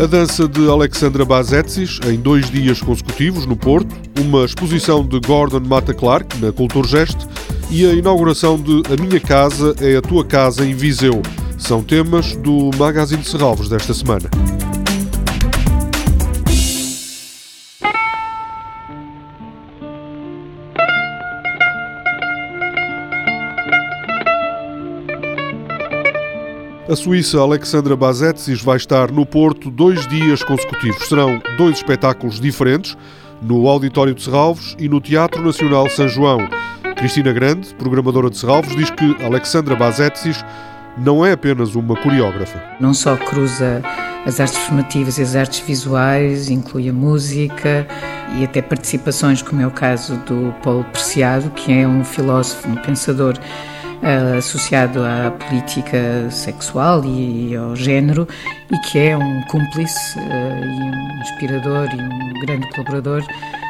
A dança de Alexandra Bazetsis, em dois dias consecutivos no Porto, uma exposição de Gordon Mata Clark na Culturgest e a inauguração de A Minha Casa é a Tua Casa em Viseu. São temas do Magazine de Serralvos desta semana. A suíça Alexandra Bazetsis vai estar no Porto dois dias consecutivos. Serão dois espetáculos diferentes, no Auditório de Serralvos e no Teatro Nacional São João. Cristina Grande, programadora de Serralvos, diz que Alexandra Bazetsis não é apenas uma coreógrafa. Não só cruza as artes formativas e as artes visuais, inclui a música e até participações, como é o caso do Paulo Preciado, que é um filósofo, um pensador associado à política sexual e, ao género e que é um cúmplice uh, e um inspirador e um grande colaborador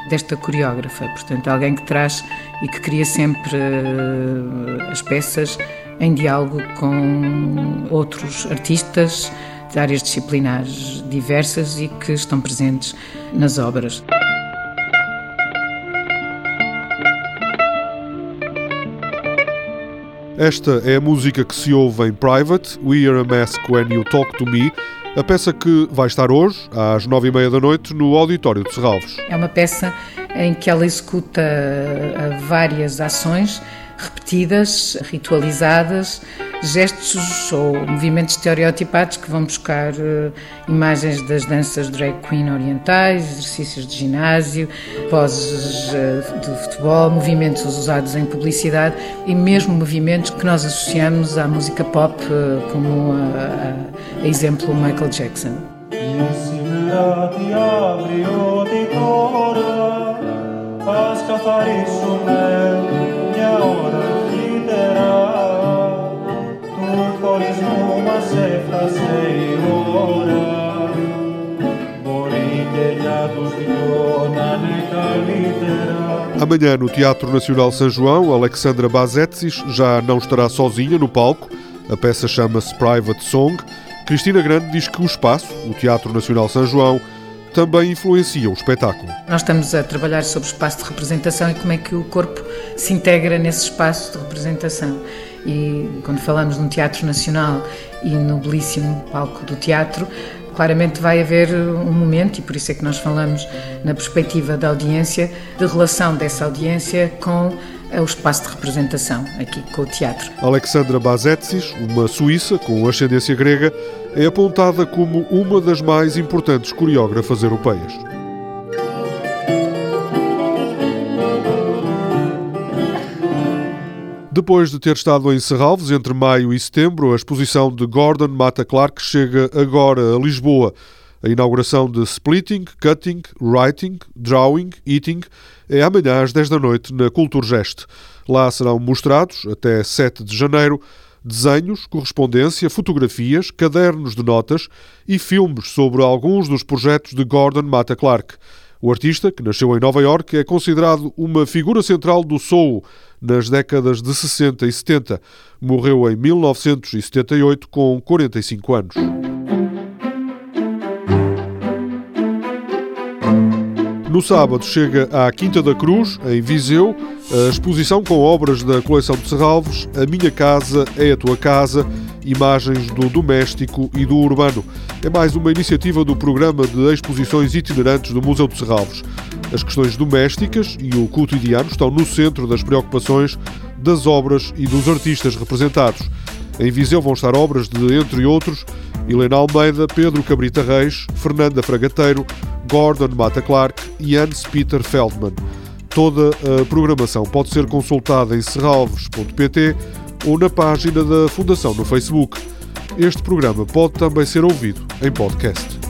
desta coreógrafa. Portanto, alguém que traz e que cria sempre uh, as peças em diálogo com outros artistas de áreas disciplinares diversas e que estão presentes nas obras. Esta é a música que se ouve em Private, We Are a Mask When You Talk to Me, a peça que vai estar hoje, às nove e meia da noite, no Auditório de Serralves. É uma peça em que ela executa várias ações repetidas, ritualizadas, gestos ou movimentos estereotipados que vão buscar uh, imagens das danças drag queen orientais, exercícios de ginásio, poses uh, de futebol, movimentos usados em publicidade e mesmo movimentos que nós associamos à música pop, uh, como a, a, a exemplo Michael Jackson. Amanhã, no Teatro Nacional São João, Alexandra Bazetsis já não estará sozinha no palco. A peça chama-se Private Song. Cristina Grande diz que o espaço, o Teatro Nacional São João, também influencia o espetáculo. Nós estamos a trabalhar sobre o espaço de representação e como é que o corpo se integra nesse espaço de representação. E quando falamos no Teatro Nacional e no belíssimo palco do teatro, claramente vai haver um momento, e por isso é que nós falamos na perspectiva da audiência, de relação dessa audiência com o espaço de representação, aqui com o teatro. Alexandra Bazetsis, uma suíça com ascendência grega, é apontada como uma das mais importantes coreógrafas europeias. Depois de ter estado em Serralves entre maio e setembro, a exposição de Gordon Mata Clark chega agora a Lisboa. A inauguração de Splitting, Cutting, Writing, Drawing, Eating é amanhã às 10 da noite na Culturgest. Lá serão mostrados, até 7 de janeiro, desenhos, correspondência, fotografias, cadernos de notas e filmes sobre alguns dos projetos de Gordon Mata Clark. O artista, que nasceu em Nova York, é considerado uma figura central do soul nas décadas de 60 e 70. Morreu em 1978 com 45 anos. No sábado chega à Quinta da Cruz, em Viseu, a exposição com obras da coleção de Serralvos A Minha Casa é a Tua Casa, imagens do doméstico e do urbano. É mais uma iniciativa do programa de exposições itinerantes do Museu de Serralvos. As questões domésticas e o cotidiano estão no centro das preocupações das obras e dos artistas representados. Em Viseu vão estar obras de, entre outros, Helena Almeida, Pedro Cabrita Reis, Fernanda Fragateiro, Gordon Mata Clark e Hans Peter Feldman. Toda a programação pode ser consultada em serralves.pt ou na página da Fundação no Facebook. Este programa pode também ser ouvido em podcast.